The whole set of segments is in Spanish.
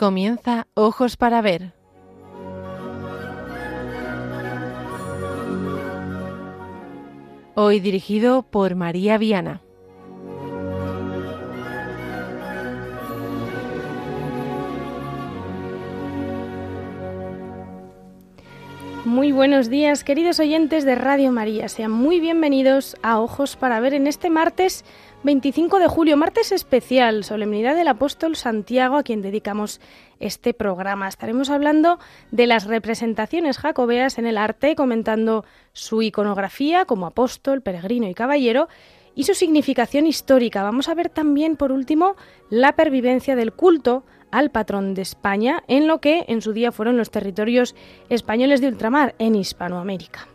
Comienza Ojos para Ver. Hoy dirigido por María Viana. Muy buenos días, queridos oyentes de Radio María. Sean muy bienvenidos a Ojos para Ver en este martes 25 de julio, martes especial, solemnidad del apóstol Santiago, a quien dedicamos este programa. Estaremos hablando de las representaciones jacobeas en el arte, comentando su iconografía como apóstol, peregrino y caballero y su significación histórica. Vamos a ver también, por último, la pervivencia del culto al patrón de España en lo que en su día fueron los territorios españoles de ultramar en Hispanoamérica.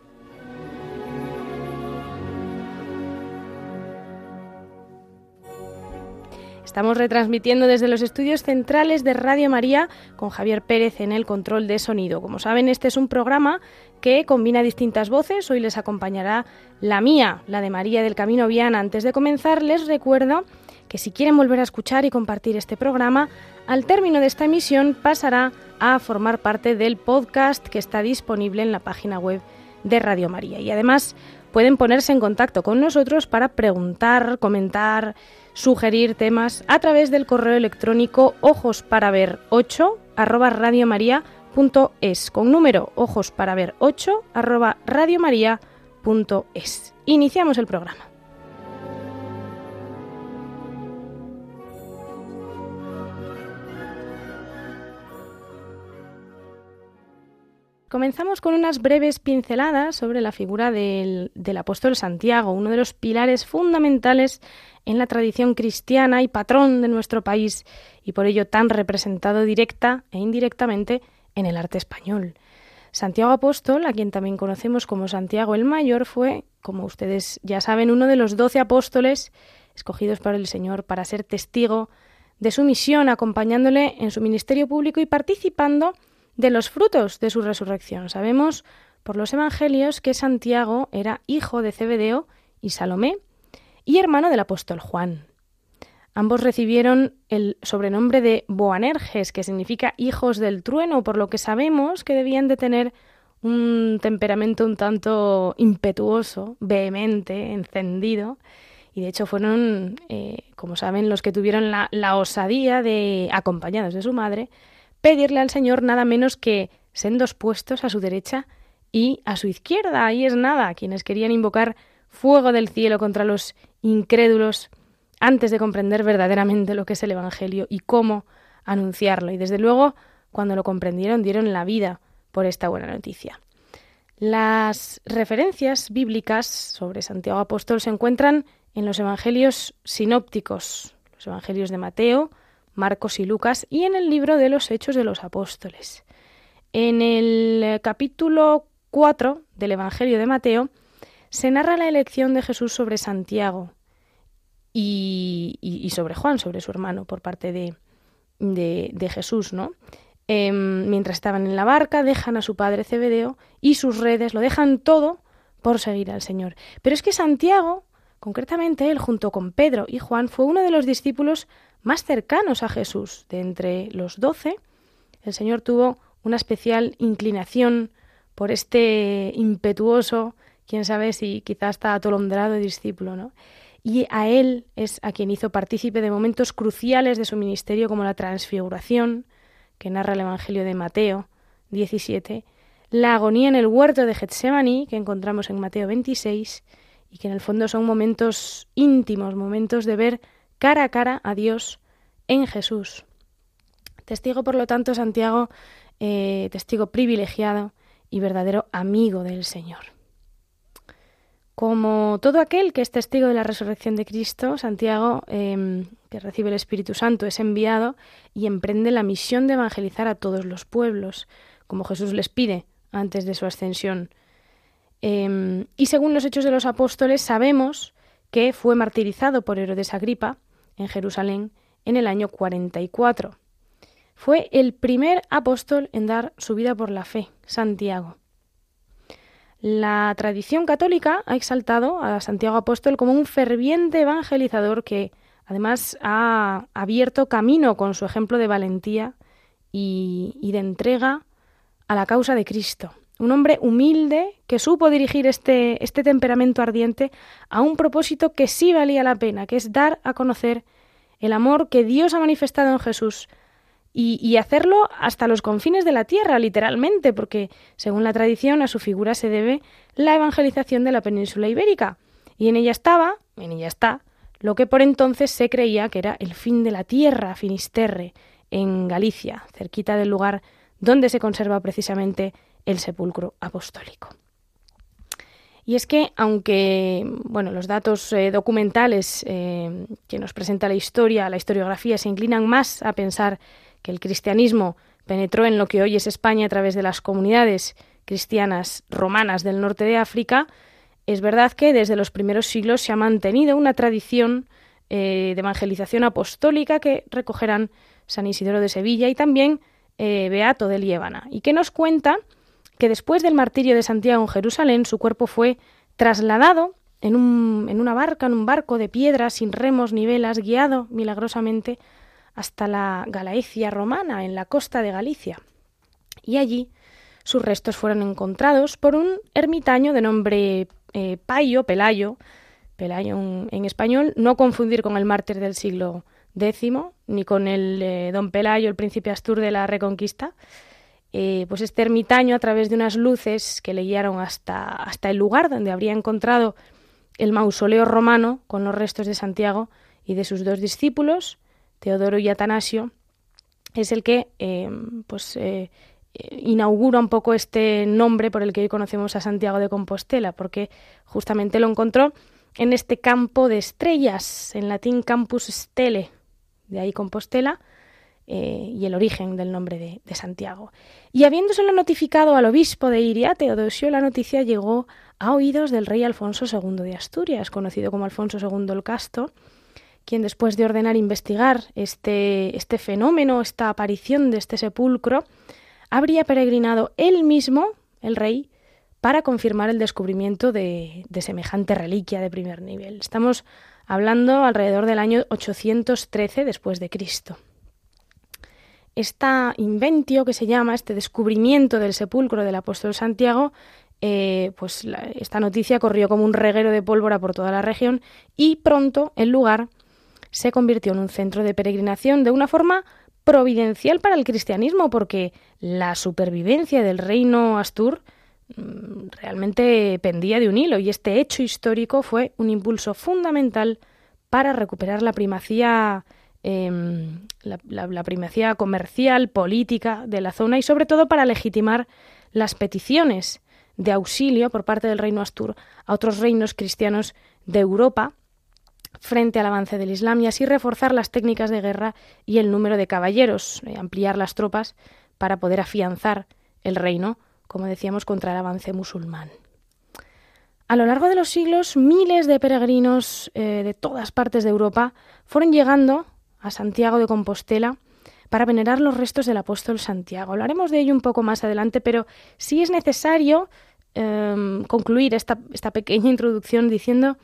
Estamos retransmitiendo desde los estudios centrales de Radio María con Javier Pérez en el control de sonido. Como saben, este es un programa que combina distintas voces. Hoy les acompañará la mía, la de María del Camino Viana. Antes de comenzar, les recuerdo que si quieren volver a escuchar y compartir este programa, al término de esta emisión pasará a formar parte del podcast que está disponible en la página web de Radio María. Y además pueden ponerse en contacto con nosotros para preguntar, comentar, sugerir temas a través del correo electrónico ojos para ver 8 arroba radiomaria.es con número ojos para ver 8 arroba. Iniciamos el programa. Comenzamos con unas breves pinceladas sobre la figura del, apóstol Santiago, uno de los pilares fundamentales en la tradición cristiana y patrón de nuestro país, y por ello tan representado directa e indirectamente en el arte español. Santiago Apóstol, a quien también conocemos como Santiago el Mayor, fue, como ustedes ya saben, uno de los doce apóstoles escogidos por el Señor para ser testigo de su misión, acompañándole en su ministerio público y participando de los frutos de su resurrección. Sabemos por los Evangelios que Santiago era hijo de Cebedeo y Salomé y hermano del apóstol Juan. Ambos recibieron el sobrenombre de Boanerges, que significa hijos del trueno, por lo que sabemos que debían de tener un temperamento un tanto impetuoso, vehemente, encendido, y de hecho fueron, eh, como saben, los que tuvieron la, la osadía de, acompañados de su madre, pedirle al Señor nada menos que sendos puestos a su derecha y a su izquierda. Ahí es nada, quienes querían invocar fuego del cielo contra los incrédulos antes de comprender verdaderamente lo que es el Evangelio y cómo anunciarlo. Y desde luego, cuando lo comprendieron, dieron la vida por esta buena noticia. Las referencias bíblicas sobre Santiago Apóstol se encuentran en los Evangelios sinópticos, los Evangelios de Mateo, Marcos y Lucas, y en el libro de los Hechos de los Apóstoles. En el capítulo 4 del Evangelio de Mateo se narra la elección de Jesús sobre Santiago y, sobre Juan, sobre su hermano, por parte de, de, Jesús, ¿no? Em, mientras estaban en la barca, dejan a su padre Cebedeo y sus redes, lo dejan todo por seguir al Señor. Pero es que Santiago, concretamente él, junto con Pedro y Juan, fue uno de los discípulos más cercanos a Jesús. De entre los doce, el Señor tuvo una especial inclinación por este impetuoso, quién sabe si quizás está atolondrado discípulo, ¿no? Y a él es a quien hizo partícipe de momentos cruciales de su ministerio como la transfiguración, que narra el Evangelio de Mateo 17, la agonía en el huerto de Getsemaní, que encontramos en Mateo 26, y que en el fondo son momentos íntimos, momentos de ver cara a cara a Dios en Jesús. Testigo, por lo tanto, Santiago, eh, testigo privilegiado y verdadero amigo del Señor. Como todo aquel que es testigo de la resurrección de Cristo, Santiago, em, que recibe el Espíritu Santo, es enviado y emprende la misión de evangelizar a todos los pueblos, como Jesús les pide antes de su ascensión. Em, y según los hechos de los apóstoles, sabemos que fue martirizado por Herodes Agripa en Jerusalén en el año 44. Fue el primer apóstol en dar su vida por la fe, Santiago. La tradición católica ha exaltado a Santiago Apóstol como un ferviente evangelizador que además ha abierto camino con su ejemplo de valentía y, de entrega a la causa de Cristo. Un hombre humilde que supo dirigir este, este temperamento ardiente a un propósito que sí valía la pena, que es dar a conocer el amor que Dios ha manifestado en Jesús y, hacerlo hasta los confines de la tierra, literalmente, porque según la tradición a su figura se debe la evangelización de la península ibérica. Y en ella estaba, en ella está, lo que por entonces se creía que era el fin de la tierra, Finisterre, en Galicia, cerquita del lugar donde se conserva precisamente el sepulcro apostólico. Y es que, aunque bueno, los datos eh, documentales eh, que nos presenta la historia, la historiografía, se inclinan más a pensar que el cristianismo penetró en lo que hoy es España a través de las comunidades cristianas romanas del norte de África, es verdad que desde los primeros siglos se ha mantenido una tradición eh, de evangelización apostólica que recogerán San Isidoro de Sevilla y también Beato de Liébana, y que nos cuenta que después del martirio de Santiago en Jerusalén su cuerpo fue trasladado en, un, en una barca, en un barco de piedra, sin remos ni velas, guiado milagrosamente hasta la Galaecia romana, en la costa de Galicia. Y allí sus restos fueron encontrados por un ermitaño de nombre eh, Payo, Pelayo, Pelayo en, español, no confundir con el mártir del siglo X, ni con el eh, don Pelayo, el príncipe Astur de la Reconquista. Eh, pues este ermitaño, a través de unas luces que le guiaron hasta, hasta el lugar donde habría encontrado el mausoleo romano con los restos de Santiago y de sus dos discípulos, Teodoro y Atanasio, es el que eh, pues, eh, inaugura un poco este nombre por el que hoy conocemos a Santiago de Compostela, porque justamente lo encontró en este campo de estrellas, en latín campus stele, de ahí Compostela, eh, y el origen del nombre de, Santiago. Y habiéndoselo notificado al obispo de Iria, Teodosio, la noticia llegó a oídos del rey Alfonso II de Asturias, conocido como Alfonso II el Casto, quien después de ordenar investigar este, este fenómeno, esta aparición de este sepulcro, habría peregrinado él mismo, el rey, para confirmar el descubrimiento de, de, semejante reliquia de primer nivel. Estamos hablando alrededor del año 813 después de Cristo. Esta inventio que se llama, este descubrimiento del sepulcro del apóstol Santiago, eh, pues esta noticia corrió como un reguero de pólvora por toda la región y pronto el lugar se convirtió en un centro de peregrinación de una forma providencial para el cristianismo, porque la supervivencia del reino Astur mm, realmente pendía de un hilo y este hecho histórico fue un impulso fundamental para recuperar la primacía em, la, primacía comercial, política de la zona y sobre todo para legitimar las peticiones de auxilio por parte del reino Astur a otros reinos cristianos de Europa frente al avance del Islam y así reforzar las técnicas de guerra y el número de caballeros, eh, ampliar las tropas para poder afianzar el reino, como decíamos, contra el avance musulmán. A lo largo de los siglos, miles de peregrinos eh, de todas partes de Europa fueron llegando a Santiago de Compostela para venerar los restos del apóstol Santiago. Hablaremos de ello un poco más adelante, pero sí es necesario em, concluir esta, esta pequeña introducción diciendo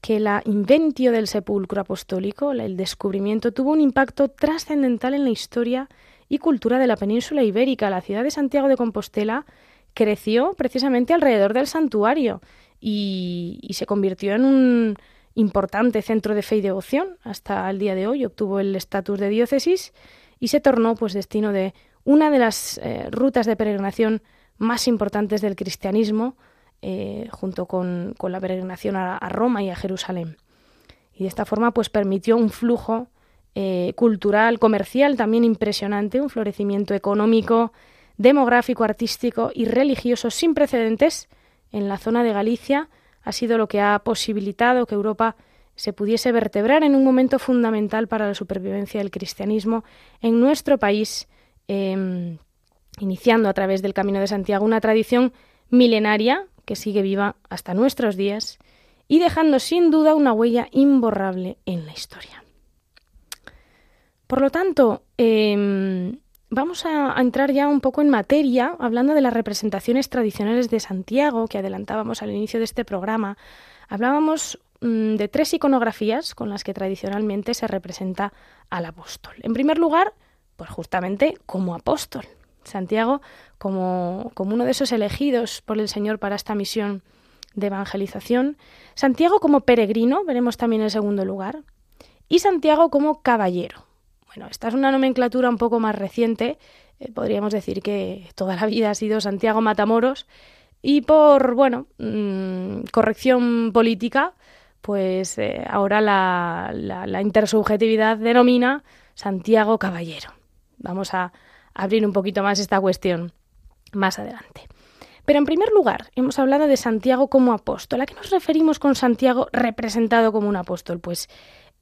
que la inventio del sepulcro apostólico, el descubrimiento, tuvo un impacto trascendental en la historia y cultura de la península ibérica. La ciudad de Santiago de Compostela creció precisamente alrededor del santuario y, se convirtió en un importante centro de fe y devoción hasta el día de hoy. Obtuvo el estatus de diócesis y se tornó pues destino de una de las eh, rutas de peregrinación más importantes del cristianismo, eh, junto con, la peregrinación a, Roma y a Jerusalén. Y de esta forma pues permitió un flujo eh, cultural, comercial también impresionante, un florecimiento económico, demográfico, artístico y religioso sin precedentes en la zona de Galicia, ha sido lo que ha posibilitado que Europa se pudiese vertebrar en un momento fundamental para la supervivencia del cristianismo en nuestro país, em, iniciando a través del Camino de Santiago una tradición milenaria que sigue viva hasta nuestros días y dejando sin duda una huella imborrable en la historia. Por lo tanto, em, vamos a, entrar ya un poco en materia, hablando de las representaciones tradicionales de Santiago que adelantábamos al inicio de este programa. Hablábamos mm, de tres iconografías con las que tradicionalmente se representa al apóstol. En primer lugar, Pues justamente como apóstol. Santiago como, como uno de esos elegidos por el Señor para esta misión de evangelización. Santiago como peregrino, veremos también en segundo lugar. Y Santiago como caballero. Bueno, esta es una nomenclatura un poco más reciente. Eh, podríamos decir que toda la vida ha sido Santiago Matamoros. Y por, bueno, mm, corrección política, pues eh, ahora la, la intersubjetividad denomina Santiago Caballero. Vamos a abrir un poquito más esta cuestión más adelante. Pero en primer lugar, hemos hablado de Santiago como apóstol. ¿A qué nos referimos con Santiago representado como un apóstol? Pues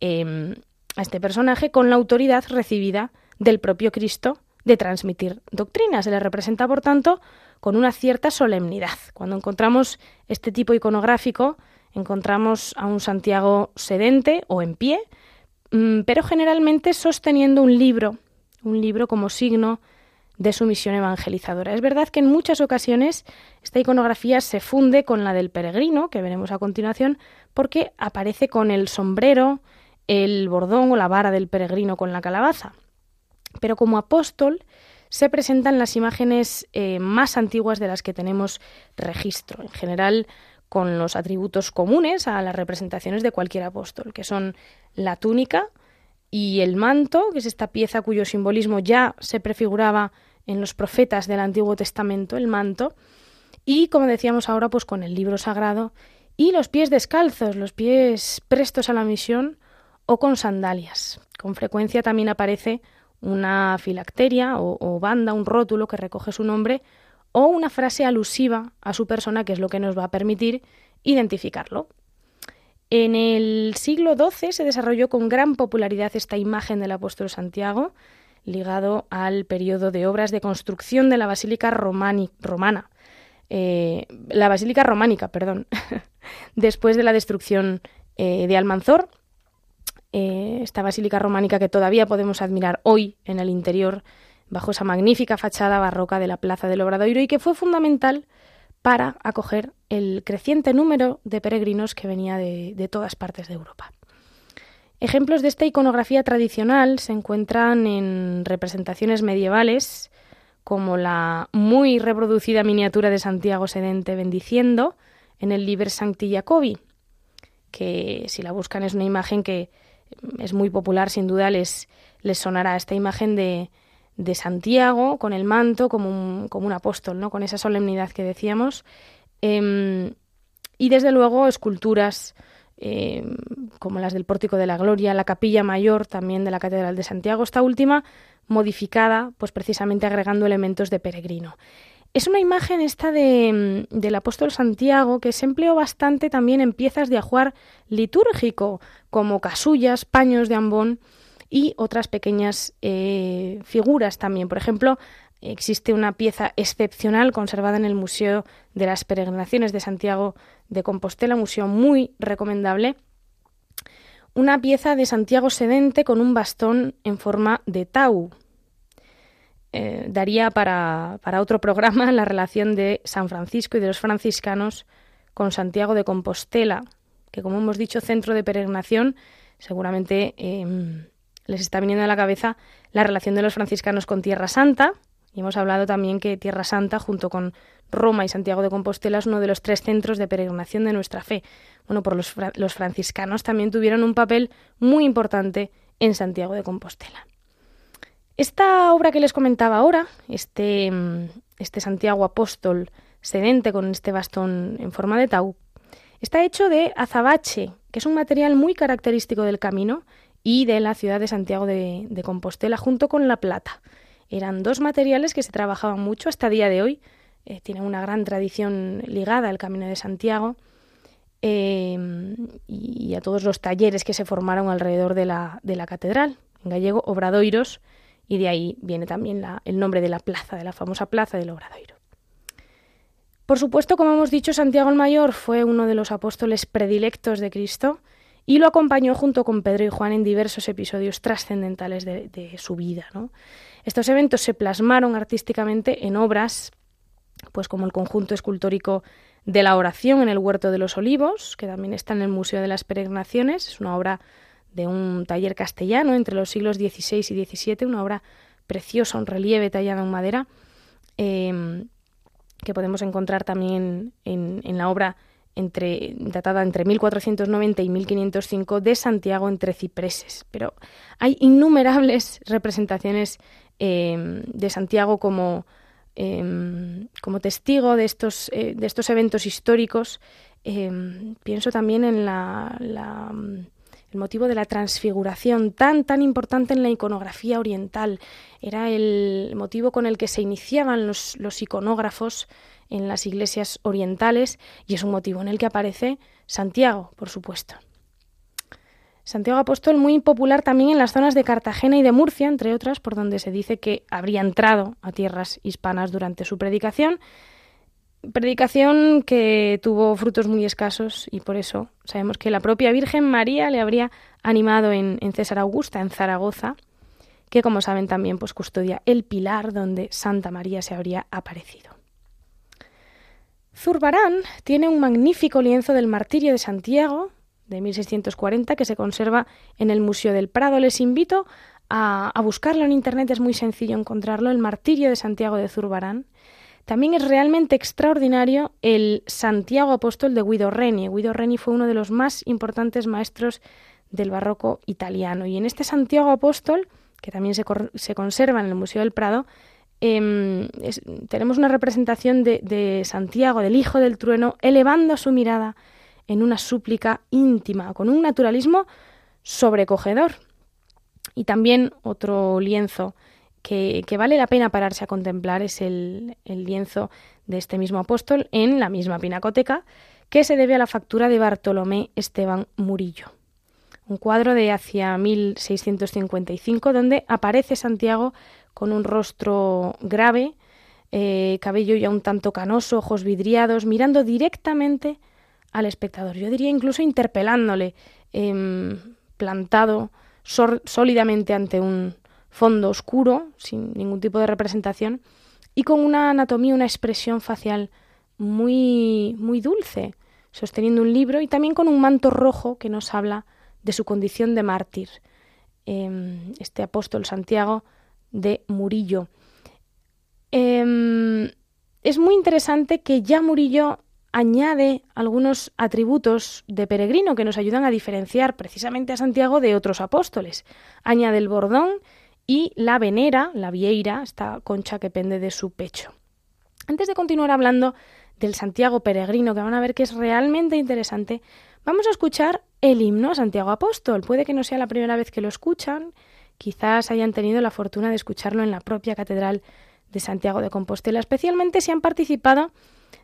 em, a este personaje con la autoridad recibida del propio Cristo de transmitir doctrina. Se le representa, por tanto, con una cierta solemnidad. Cuando encontramos este tipo iconográfico, encontramos a un Santiago sedente o en pie, mm, pero generalmente sosteniendo un libro, un libro como signo de su misión evangelizadora. Es verdad que en muchas ocasiones esta iconografía se funde con la del peregrino, que veremos a continuación, porque aparece con el sombrero, el bordón o la vara del peregrino con la calabaza. Pero como apóstol se presentan las imágenes eh, más antiguas de las que tenemos registro, en general con los atributos comunes a las representaciones de cualquier apóstol, que son la túnica y el manto, que es esta pieza cuyo simbolismo ya se prefiguraba en los profetas del Antiguo Testamento, el manto, y como decíamos ahora, pues con el libro sagrado y los pies descalzos, los pies prestos a la misión o con sandalias. Con frecuencia también aparece una filacteria o, banda, un rótulo que recoge su nombre o una frase alusiva a su persona, que es lo que nos va a permitir identificarlo. En el siglo XII se desarrolló con gran popularidad esta imagen del apóstol Santiago, ligado al periodo de obras de construcción de la Basílica Romana. Eh, la Basílica Románica, perdón, después de la destrucción eh, de Almanzor, eh, esta Basílica Románica que todavía podemos admirar hoy en el interior bajo esa magnífica fachada barroca de la Plaza del Obradoiro y que fue fundamental para acoger el creciente número de peregrinos que venía de todas partes de Europa. Ejemplos de esta iconografía tradicional se encuentran en representaciones medievales, como la muy reproducida miniatura de Santiago Sedente bendiciendo en el Liber Sancti Jacobi, que si la buscan es una imagen que es muy popular, sin duda les, les sonará esta imagen de, de Santiago con el manto como un, como un apóstol, ¿no? con esa solemnidad que decíamos. Em, y desde luego esculturas eh, como las del Pórtico de la Gloria, la capilla mayor también de la Catedral de Santiago, esta última modificada, pues precisamente agregando elementos de peregrino. Es una imagen esta de, mm, del apóstol Santiago que se empleó bastante también en piezas de ajuar litúrgico, como casullas, paños de ambón y otras pequeñas eh, figuras también. Por ejemplo, existe una pieza excepcional conservada en el Museo de las Peregrinaciones de Santiago de Compostela, museo muy recomendable. Una pieza de Santiago Sedente con un bastón en forma de tau. Eh, daría para, otro programa la relación de San Francisco y de los franciscanos con Santiago de Compostela, que como hemos dicho, centro de peregrinación, seguramente em, les está viniendo a la cabeza la relación de los franciscanos con Tierra Santa, y hemos hablado también que Tierra Santa, junto con Roma y Santiago de Compostela, es uno de los tres centros de peregrinación de nuestra fe. Bueno, por los franciscanos también tuvieron un papel muy importante en Santiago de Compostela. Esta obra que les comentaba ahora, este, este Santiago apóstol sedente con este bastón en forma de tau, está hecho de azabache, que es un material muy característico del camino y de la ciudad de Santiago de, Compostela, junto con la plata. Eran dos materiales que se trabajaban mucho hasta el día de hoy. Eh, tienen una gran tradición ligada al Camino de Santiago em, y a todos los talleres que se formaron alrededor de la, de la catedral. En gallego, Obradoiros, y de ahí viene también el nombre de la plaza, de la famosa plaza del Obradoiro. Por supuesto, como hemos dicho, Santiago el Mayor fue uno de los apóstoles predilectos de Cristo y lo acompañó junto con Pedro y Juan en diversos episodios trascendentales de, de su vida. ¿no? Estos eventos se plasmaron artísticamente en obras, pues como el conjunto escultórico de la oración en el Huerto de los Olivos, que también está en el Museo de las Peregrinaciones, es una obra de un taller castellano entre los siglos XVI y XVII, una obra preciosa, un relieve tallado en madera, em, que podemos encontrar también en, la obra entre, datada entre 1490 y 1505 de Santiago entre cipreses. Pero hay innumerables representaciones em, de Santiago como, em, como testigo de estos, eh, de estos eventos históricos. pienso también en la el motivo de la transfiguración, tan, tan importante en la iconografía oriental. Era el motivo con el que se iniciaban los, los iconógrafos en las iglesias orientales y es un motivo en el que aparece Santiago, por supuesto. Santiago Apóstol muy popular también en las zonas de Cartagena y de Murcia, entre otras, por donde se dice que habría entrado a tierras hispanas durante su predicación Predicación que tuvo frutos muy escasos y por eso sabemos que la propia Virgen María le habría animado en, César Augusta, en Zaragoza, que como saben también pues custodia el pilar donde Santa María se habría aparecido. Zurbarán tiene un magnífico lienzo del martirio de Santiago de 1640 que se conserva en el Museo del Prado. Les invito a, a buscarlo en internet, es muy sencillo encontrarlo, el martirio de Santiago de Zurbarán también es realmente extraordinario el Santiago Apóstol de Guido Reni. Guido Reni fue uno de los más importantes maestros del barroco italiano. Y en este Santiago Apóstol, que también se, conserva en el Museo del Prado, em, tenemos una representación de, de Santiago, del Hijo del Trueno, elevando su mirada en una súplica íntima, con un naturalismo sobrecogedor. Y también otro lienzo que, vale la pena pararse a contemplar es el, lienzo de este mismo apóstol en la misma pinacoteca, que se debe a la factura de Bartolomé Esteban Murillo. Un cuadro de hacia 1655 donde aparece Santiago con un rostro grave, eh, cabello ya un tanto canoso, ojos vidriados, mirando directamente al espectador. Yo diría incluso interpelándole, em, plantado sólidamente ante un, fondo oscuro, sin ningún tipo de representación, y con una anatomía, una expresión facial muy, muy dulce, sosteniendo un libro y también con un manto rojo que nos habla de su condición de mártir. Em, este apóstol Santiago de Murillo. Em, es muy interesante que ya Murillo añade algunos atributos de peregrino que nos ayudan a diferenciar precisamente a Santiago de otros apóstoles. Añade el bordón y la venera, la vieira, esta concha que pende de su pecho. Antes de continuar hablando del Santiago peregrino, que van a ver que es realmente interesante, vamos a escuchar el himno a Santiago Apóstol. Puede que no sea la primera vez que lo escuchan, quizás hayan tenido la fortuna de escucharlo en la propia Catedral de Santiago de Compostela, especialmente si han participado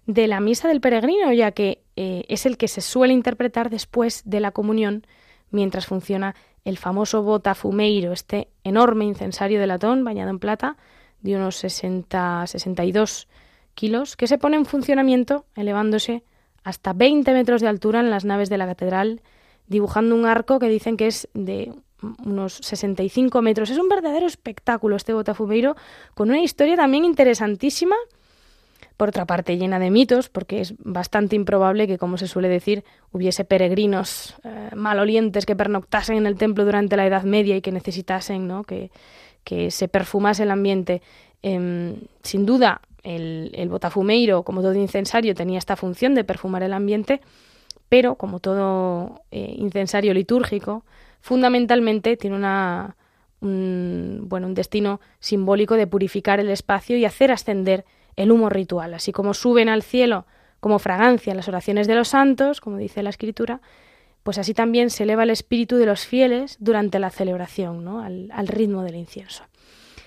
de la Misa del Peregrino, ya que eh, es el que se suele interpretar después de la comunión mientras funciona el famoso botafumeiro, este enorme incensario de latón bañado en plata de unos 60-62 kilos, que se pone en funcionamiento elevándose hasta 20 metros de altura en las naves de la catedral, dibujando un arco que dicen que es de unos 65 metros. Es un verdadero espectáculo este botafumeiro, con una historia también interesantísima por otra parte llena de mitos, porque es bastante improbable que, como se suele decir, hubiese peregrinos eh, malolientes que pernoctasen en el templo durante la Edad Media y que necesitasen ¿no? que, que se perfumase el ambiente. Em, sin duda, el, el, botafumeiro, como todo incensario, tenía esta función de perfumar el ambiente, pero como todo eh, incensario litúrgico, fundamentalmente tiene una, un, bueno, un destino simbólico de purificar el espacio y hacer ascender el humo ritual, así como suben al cielo como fragancia las oraciones de los santos, como dice la escritura, pues así también se eleva el espíritu de los fieles durante la celebración, ¿no? al, ritmo del incienso.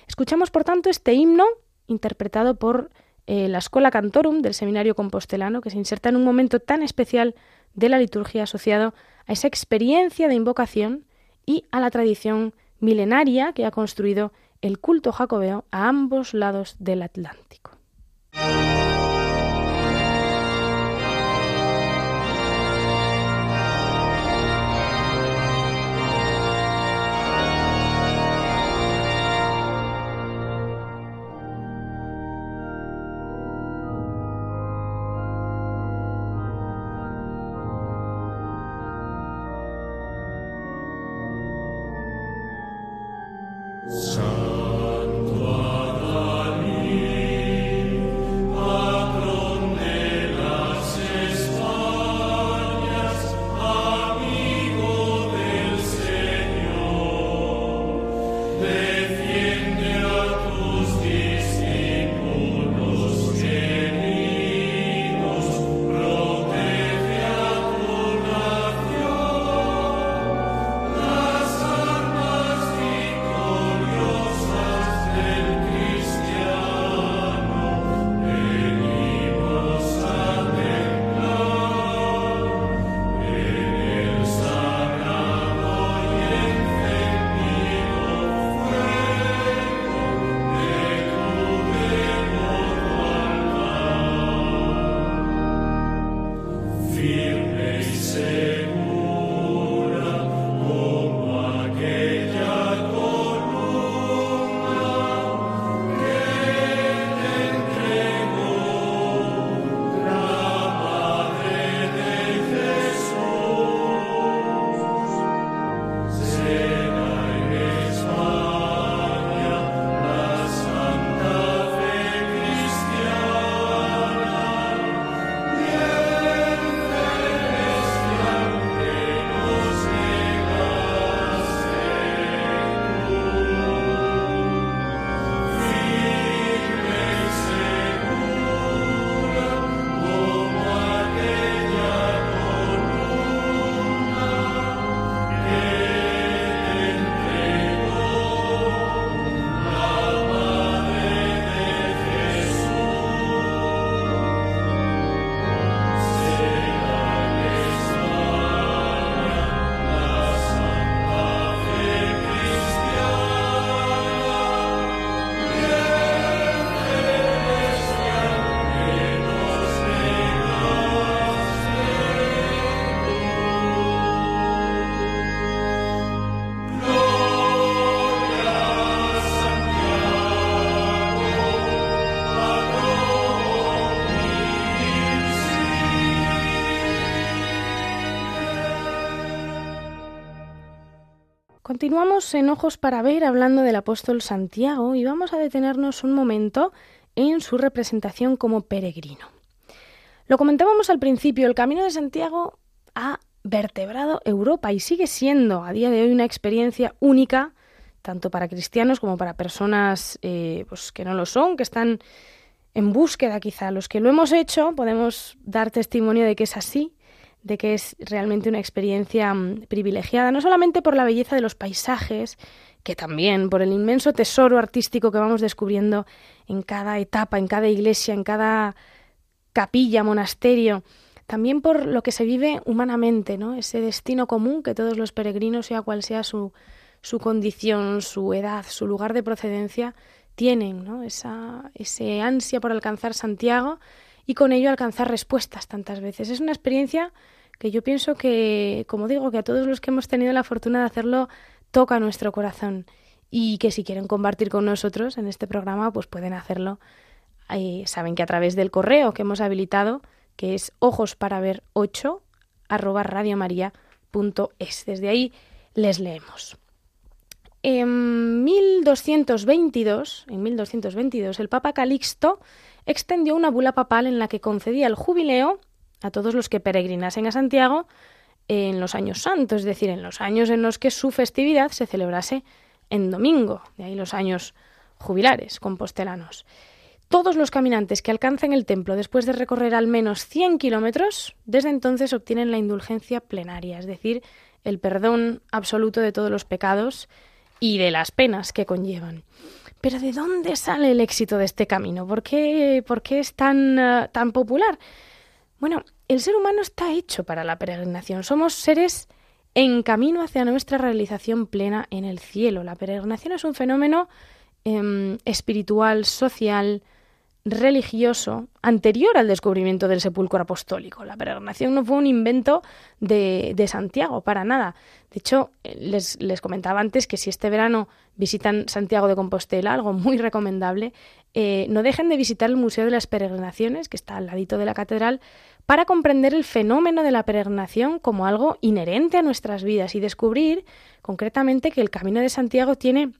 Escuchamos, por tanto, este himno interpretado por eh, la Escola Cantorum del Seminario Compostelano, que se inserta en un momento tan especial de la liturgia asociado a esa experiencia de invocación y a la tradición milenaria que ha construido el culto jacobeo a ambos lados del Atlántico. Continuamos en Ojos para Ver hablando del apóstol Santiago y vamos a detenernos un momento en su representación como peregrino. Lo comentábamos al principio, el Camino de Santiago ha vertebrado Europa y sigue siendo a día de hoy una experiencia única, tanto para cristianos como para personas eh, pues, que no lo son, que están en búsqueda quizá. Los que lo hemos hecho podemos dar testimonio de que es así, de que es realmente una experiencia mm, privilegiada, no solamente por la belleza de los paisajes, que también por el inmenso tesoro artístico que vamos descubriendo en cada etapa, en cada iglesia, en cada capilla, monasterio, también por lo que se vive humanamente, ¿no? Ese destino común que todos los peregrinos, sea cual sea su, su condición, su edad, su lugar de procedencia, tienen, ¿no? Esa, ese ansia por alcanzar Santiago y con ello alcanzar respuestas tantas veces. Es una experiencia que yo pienso que, como digo, que a todos los que hemos tenido la fortuna de hacerlo, toca nuestro corazón y que si quieren compartir con nosotros en este programa, pues pueden hacerlo. Eh, saben que a través del correo que hemos habilitado, que es ojos para ver 8 arroba radiomaria.es. Desde ahí les leemos. En 1222, en 1222, el Papa Calixto extendió una bula papal en la que concedía el jubileo a todos los que peregrinasen a Santiago en los años santos, es decir, en los años en los que su festividad se celebrase en domingo, de ahí los años jubilares compostelanos. Todos los caminantes que alcancen el templo después de recorrer al menos 100 kilómetros, desde entonces obtienen la indulgencia plenaria, es decir, el perdón absoluto de todos los pecados y de las penas que conllevan. Pero ¿de dónde sale el éxito de este camino? ¿Por qué, por qué es tan, eh, tan popular? Bueno, el ser humano está hecho para la peregrinación. Somos seres en camino hacia nuestra realización plena en el cielo. La peregrinación es un fenómeno em, espiritual, social, religioso anterior al descubrimiento del sepulcro apostólico. La peregrinación no fue un invento de, Santiago, para nada. De hecho, les, les, comentaba antes que si este verano visitan Santiago de Compostela, algo muy recomendable, eh, no dejen de visitar el Museo de las Peregrinaciones, que está al ladito de la catedral, para comprender el fenómeno de la peregrinación como algo inherente a nuestras vidas y descubrir concretamente que el Camino de Santiago tiene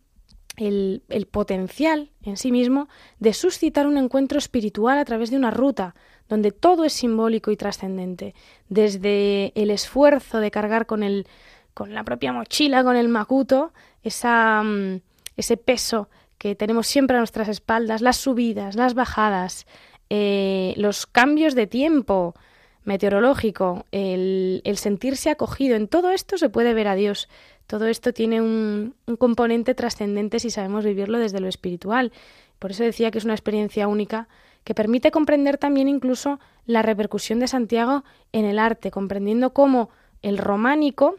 el, potencial en sí mismo de suscitar un encuentro espiritual a través de una ruta donde todo es simbólico y trascendente, desde el esfuerzo de cargar con el con la propia mochila, con el macuto, mm, ese peso que tenemos siempre a nuestras espaldas, las subidas, las bajadas, eh, los cambios de tiempo meteorológico, el, el sentirse acogido, en todo esto se puede ver a Dios todo esto tiene un, componente trascendente si sabemos vivirlo desde lo espiritual. Por eso decía que es una experiencia única que permite comprender también incluso la repercusión de Santiago en el arte, comprendiendo cómo el románico,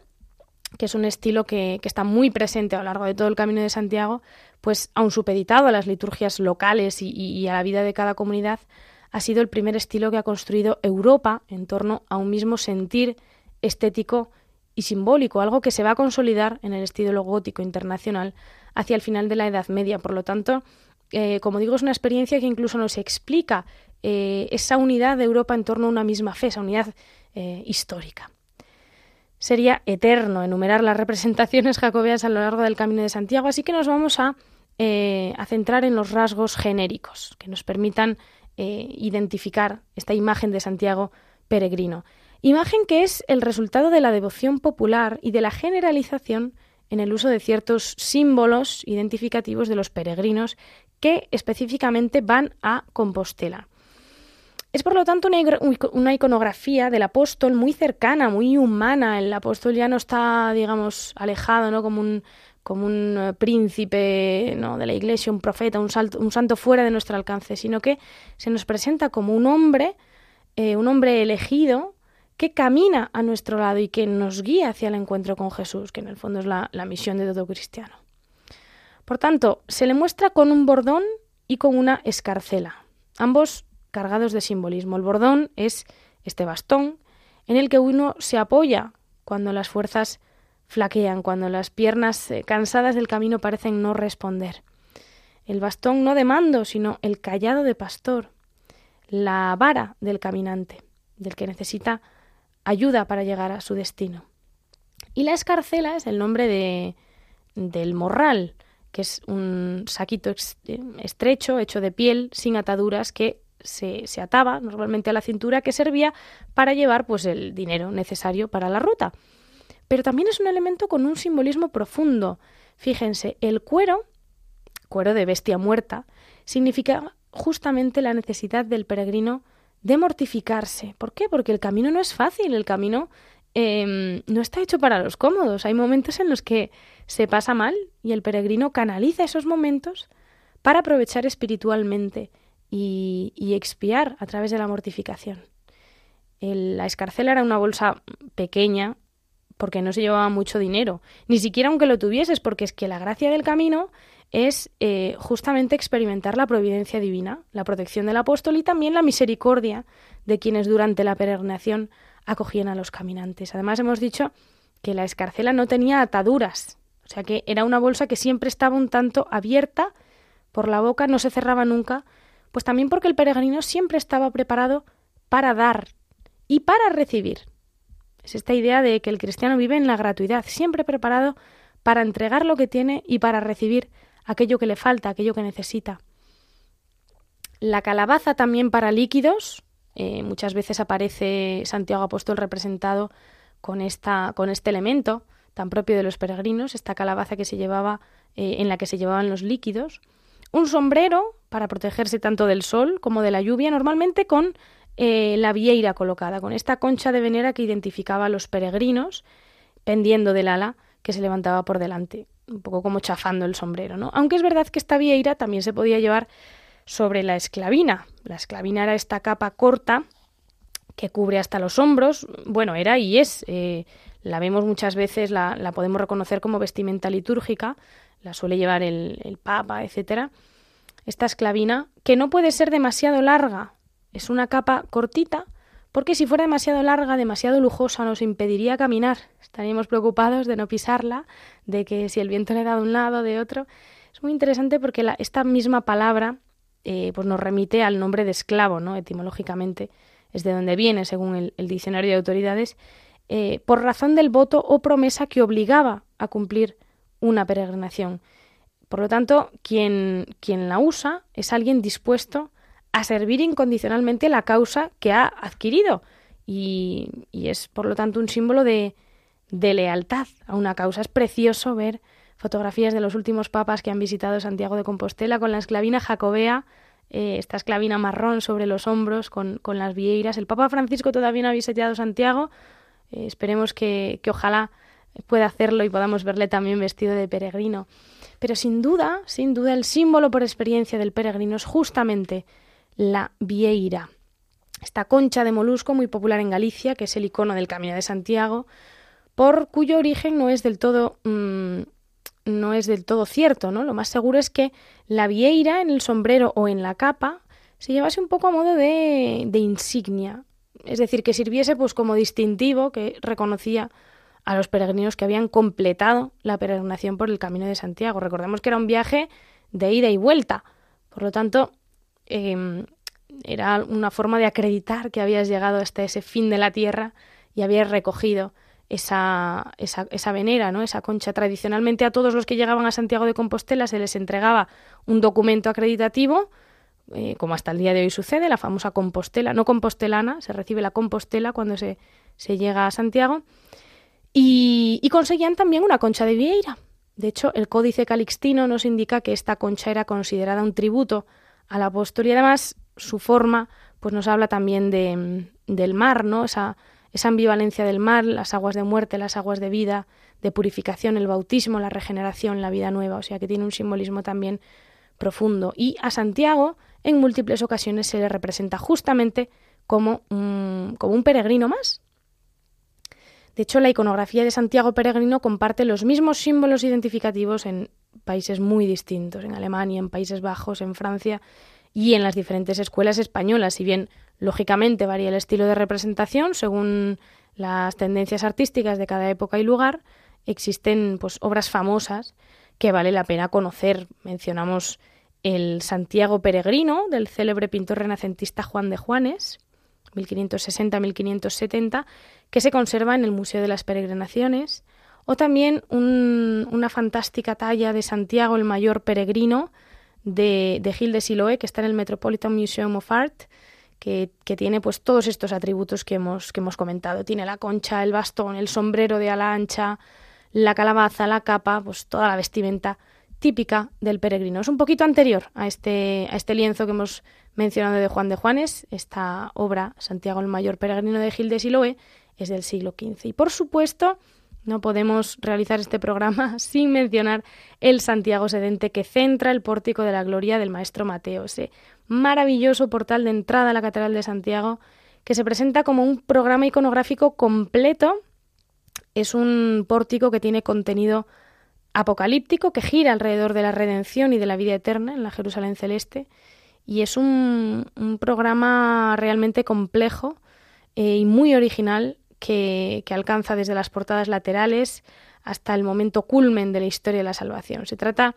que es un estilo que, está muy presente a lo largo de todo el camino de Santiago, pues aun supeditado a las liturgias locales y a la vida de cada comunidad, ha sido el primer estilo que ha construido Europa en torno a un mismo sentir estético y simbólico, algo que se va a consolidar en el estilo gótico internacional hacia el final de la Edad Media. Por lo tanto, eh, como digo, es una experiencia que incluso nos explica eh, esa unidad de Europa en torno a una misma fe, esa unidad eh, histórica. Sería eterno enumerar las representaciones jacobeas a lo largo del Camino de Santiago, así que nos vamos a, a centrar en los rasgos genéricos que nos permitan identificar esta imagen de Santiago peregrino. Imagen que es el resultado de la devoción popular y de la generalización en el uso de ciertos símbolos identificativos de los peregrinos que específicamente van a Compostela. Es por lo tanto una iconografía del apóstol muy cercana, muy humana. El apóstol ya no está, digamos, alejado, ¿no? Como un, como un eh, príncipe ¿no? de la iglesia, un profeta, un, santo fuera de nuestro alcance, sino que se nos presenta como un hombre, eh, un hombre elegido, que camina a nuestro lado y que nos guía hacia el encuentro con Jesús, que en el fondo es la, misión de todo cristiano. Por tanto, se le muestra con un bordón y con una escarcela, ambos cargados de simbolismo. El bordón es este bastón en el que uno se apoya cuando las fuerzas flaquean, cuando las piernas eh, cansadas del camino parecen no responder. El bastón no de mando, sino el callado de pastor, la vara del caminante, del que necesita ayuda para llegar a su destino. Y la escarcela es el nombre de del morral, que es un saquito estrecho, hecho de piel, sin ataduras, que se, ataba normalmente a la cintura, que servía para llevar pues, el dinero necesario para la ruta. Pero también es un elemento con un simbolismo profundo. Fíjense, el cuero, cuero de bestia muerta, significa justamente la necesidad del peregrino de mortificarse. ¿Por qué? Porque el camino no es fácil, el camino Em, no está hecho para los cómodos. Hay momentos en los que se pasa mal y el peregrino canaliza esos momentos para aprovechar espiritualmente y, expiar a través de la mortificación. la escarcela era una bolsa pequeña porque no se llevaba mucho dinero, ni siquiera aunque lo tuvieses, porque es que la gracia del camino es eh, justamente experimentar la providencia divina, la protección del apóstol y también la misericordia de quienes durante la peregrinación acogían a los caminantes. Además hemos dicho que la escarcela no tenía ataduras, o sea que era una bolsa que siempre estaba un tanto abierta por la boca, no se cerraba nunca, pues también porque el peregrino siempre estaba preparado para dar y para recibir. Es esta idea de que el cristiano vive en la gratuidad, siempre preparado para entregar lo que tiene y para recibir aquello que le falta, aquello que necesita. La calabaza también para líquidos, eh, muchas veces aparece Santiago Apóstol representado con, esta, con este elemento tan propio de los peregrinos, esta calabaza que se llevaba, eh, en la que se llevaban los líquidos. Un sombrero para protegerse tanto del sol como de la lluvia, normalmente con eh, la vieira colocada, con esta concha de venera que identificaba a los peregrinos, pendiendo del ala que se levantaba por delante, un poco como chafando el sombrero, ¿no? Aunque es verdad que esta vieira también se podía llevar sobre la esclavina. La esclavina era esta capa corta que cubre hasta los hombros. Bueno, era y es. Eh, la vemos muchas veces, la, podemos reconocer como vestimenta litúrgica, la suele llevar el, Papa, etcétera. Esta esclavina, que no puede ser demasiado larga, es una capa cortita, porque si fuera demasiado larga, demasiado lujosa, nos impediría caminar. Estaríamos preocupados de no pisarla, de que si el viento le da de un lado, de otro. Es muy interesante porque esta misma palabra eh, pues nos remite al nombre de esclavo, ¿no? Etimológicamente es de donde viene, según el, diccionario de autoridades, eh, por razón del voto o promesa que obligaba a cumplir una peregrinación. Por lo tanto, quien, quien la usa es alguien dispuesto a servir incondicionalmente la causa que ha adquirido y, y es, por lo tanto, un símbolo de, de lealtad a una causa. Es precioso ver fotografías de los últimos papas que han visitado Santiago de Compostela con la esclavina jacobea, eh, esta esclavina marrón sobre los hombros con, las vieiras. El Papa Francisco todavía no ha visitado Santiago. Eh, esperemos que, que ojalá pueda hacerlo y podamos verle también vestido de peregrino. Pero sin duda, sin duda, el símbolo por experiencia del peregrino es justamente la vieira. Esta concha de molusco muy popular en Galicia, que es el icono del Camino de Santiago, por cuyo origen no es del todo mm, no es del todo cierto, ¿no? Lo más seguro es que la vieira en el sombrero o en la capa se llevase un poco a modo de, de insignia, es decir, que sirviese pues como distintivo que reconocía a los peregrinos que habían completado la peregrinación por el Camino de Santiago. Recordemos que era un viaje de ida y vuelta, por lo tanto, em, era una forma de acreditar que habías llegado hasta ese fin de la tierra y habías recogido esa, esa, esa, venera, ¿no? esa concha. Tradicionalmente a todos los que llegaban a Santiago de Compostela se les entregaba un documento acreditativo, eh, como hasta el día de hoy sucede, la famosa Compostela, no compostelana, se recibe la Compostela cuando se, se llega a Santiago, y, conseguían también una concha de vieira. De hecho, el Códice Calixtino nos indica que esta concha era considerada un tributo al apóstol y además su forma pues nos habla también de, del mar, ¿no? Esa, esa ambivalencia del mar, las aguas de muerte, las aguas de vida, de purificación, el bautismo, la regeneración, la vida nueva, o sea que tiene un simbolismo también profundo. Y a Santiago en múltiples ocasiones se le representa justamente como un, como un peregrino más. De hecho, la iconografía de Santiago peregrino comparte los mismos símbolos identificativos en países muy distintos, en Alemania, en Países Bajos, en Francia y en las diferentes escuelas españolas, si bien Lógicamente varía el estilo de representación según las tendencias artísticas de cada época y lugar. Existen pues obras famosas que vale la pena conocer. Mencionamos el Santiago Peregrino del célebre pintor renacentista Juan de Juanes, 1560-1570, que se conserva en el Museo de las Peregrinaciones, o también una fantástica talla de Santiago el Mayor Peregrino de, de Gil de Siloé, que está en el Metropolitan Museum of Art, que, tiene pues todos estos atributos que hemos, que hemos comentado. Tiene la concha, el bastón, el sombrero de ala ancha, la calabaza, la capa, pues toda la vestimenta típica del peregrino. Es un poquito anterior a este, a este lienzo que hemos mencionado de Juan de Juanes. Esta obra, Santiago el Mayor Peregrino de Gil de Siloé, es del siglo XV. Y por supuesto, no podemos realizar este programa sin mencionar el Santiago Sedente que centra el pórtico de la gloria del Maestro Mateo, ese maravilloso portal de entrada a la Catedral de Santiago que se presenta como un programa iconográfico completo. Es un pórtico que tiene contenido apocalíptico que gira alrededor de la redención y de la vida eterna en la Jerusalén celeste. Y es un, programa realmente complejo eh, y muy original que, alcanza desde las portadas laterales hasta el momento culmen de la historia de la salvación. Se trata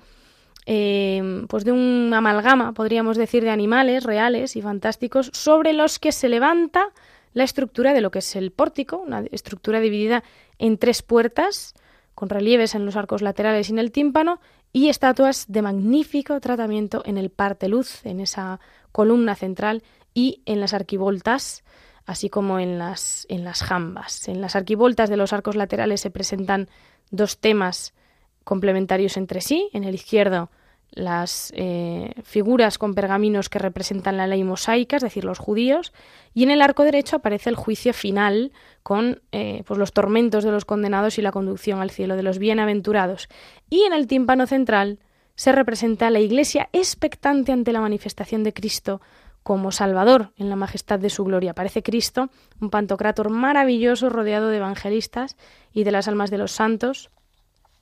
eh, pues de un amalgama, podríamos decir, de animales reales y fantásticos sobre los que se levanta la estructura de lo que es el pórtico, una estructura dividida en tres puertas, con relieves en los arcos laterales y en el tímpano, y estatuas de magnífico tratamiento en el parte luz, en esa columna central y en las arquivoltas, así como en las, en las jambas. En las arquivoltas de los arcos laterales se presentan dos temas complementarios entre sí. En el izquierdo, las eh, figuras con pergaminos que representan la ley mosaica, es decir, los judíos, y en el arco derecho aparece el juicio final con eh, pues los tormentos de los condenados y la conducción al cielo de los bienaventurados. Y en el tímpano central se representa la iglesia expectante ante la manifestación de Cristo como Salvador en la majestad de su gloria. Aparece Cristo, un pantocrátor maravilloso rodeado de evangelistas y de las almas de los santos.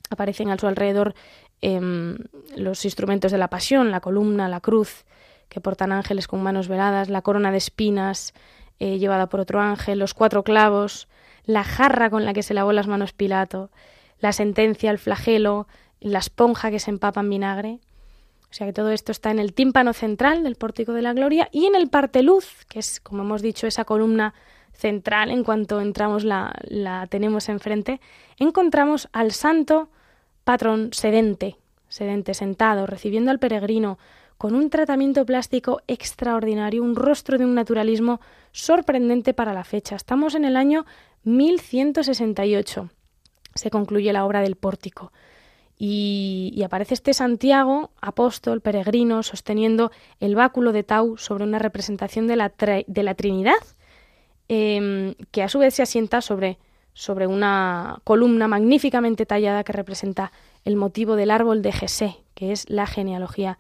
Aparecen a su alrededor em, los instrumentos de la pasión, la columna, la cruz, que portan ángeles con manos veladas, la corona de espinas eh, llevada por otro ángel, los cuatro clavos, la jarra con la que se lavó las manos Pilato, la sentencia, el flagelo, la esponja que se empapa en vinagre. O sea que todo esto está en el tímpano central del Pórtico de la Gloria y en el parte luz, que es, como hemos dicho, esa columna central, en cuanto entramos la, la tenemos enfrente, encontramos al santo patrón sedente, sedente sentado, recibiendo al peregrino con un tratamiento plástico extraordinario, un rostro de un naturalismo sorprendente para la fecha. Estamos en el año 1168. Se concluye la obra del pórtico y, aparece este Santiago, apóstol, peregrino, sosteniendo el báculo de Tau sobre una representación de la, de la Trinidad, em, que a su vez se asienta sobre, sobre una columna magníficamente tallada que representa el motivo del árbol de Jesé, que es la genealogía